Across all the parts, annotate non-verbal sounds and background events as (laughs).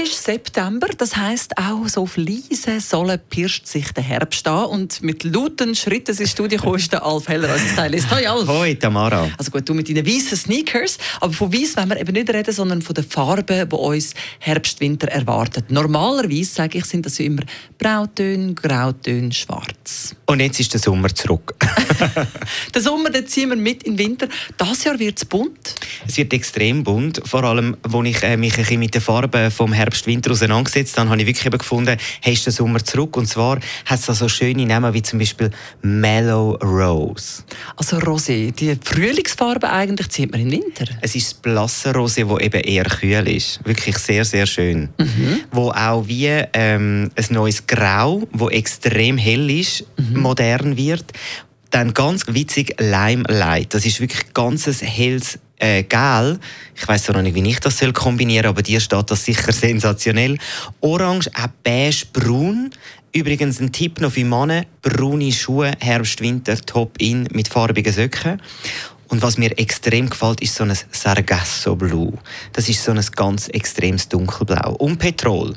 Es ist September, das heißt auch so auf leise Sohle pirscht sich der Herbst an und mit lauten Schritten ins Studio gekommen ist der Alf Heller als Stylist. Hoi Alf! Hoi Tamara. Also gut, du mit deinen weißen Sneakers, aber von weiß wollen wir eben nicht reden, sondern von den Farben, die uns Herbst, Winter erwartet. Normalerweise, sage ich, sind das ja immer Brautöne, Grautöne, Schwarz. Und jetzt ist der Sommer zurück. (laughs) den Sommer den ziehen wir mit in den Winter. Das Jahr wird es bunt. Es wird extrem bunt, vor allem, als ich äh, mich ein bisschen mit den Farben vom Herbst, Winter auseinandergesetzt habe, habe ich wirklich eben gefunden, hey, ist der Sommer zurück. Und zwar hat es so schöne Namen wie zum Beispiel Mellow Rose. Also Rosé, die Frühlingsfarbe eigentlich zieht man im Winter. Es ist das blasse Rosé, das eben eher kühl ist. Wirklich sehr, sehr schön. Mhm. Wo auch wie ähm, ein neues Grau, wo extrem hell ist, mhm. modern wird. Dann ganz witzig Limelight. Das ist wirklich ganz helles äh, Gel. Ich weiß noch nicht, wie ich das soll kombinieren soll, aber dir steht das sicher sensationell. Orange, auch beige, braun. Übrigens ein Tipp noch für Männer: braune Schuhe, Herbst, Winter, top in mit farbigen Söcken. Und was mir extrem gefällt, ist so ein Sargasso Blue. Das ist so ein ganz extremes Dunkelblau. Und Petrol.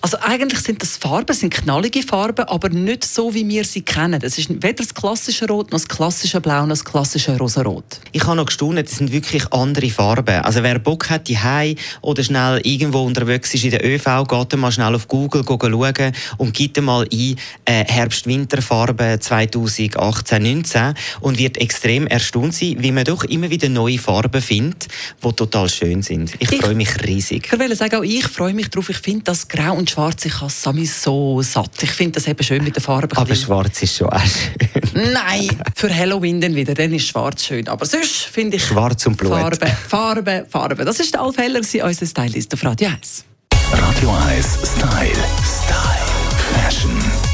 Also eigentlich sind das Farben, sind knallige Farben, aber nicht so, wie wir sie kennen. Es ist weder das klassische Rot, noch das klassische Blau, noch das klassische Rosarot. Ich habe noch gestaunt, das sind wirklich andere Farben. Also wer Bock hat, die oder schnell irgendwo unterwegs ist in der ÖV, geht mal schnell auf Google schauen und gibt mal ein äh, Herbst-Winter-Farben 2018-19 und wird extrem erstaunt sein, wie man doch immer wieder neue Farben findet, die total schön sind. Ich, ich freue mich riesig. Ich will sagen, auch ich freue mich darauf. Ich finde das Grau und Schwarz, ich habe Sami so satt. Ich finde das eben schön mit den Farben. Aber Schwarz ist schon auch schön. (laughs) Nein, für Halloween dann wieder, dann ist Schwarz schön. Aber sonst finde ich Schwarz und Blut. Farbe, Farbe, Farbe. Das ist der Alf Heller, unser Stylist auf Radio 1. Radio 1 Style. Style. Fashion.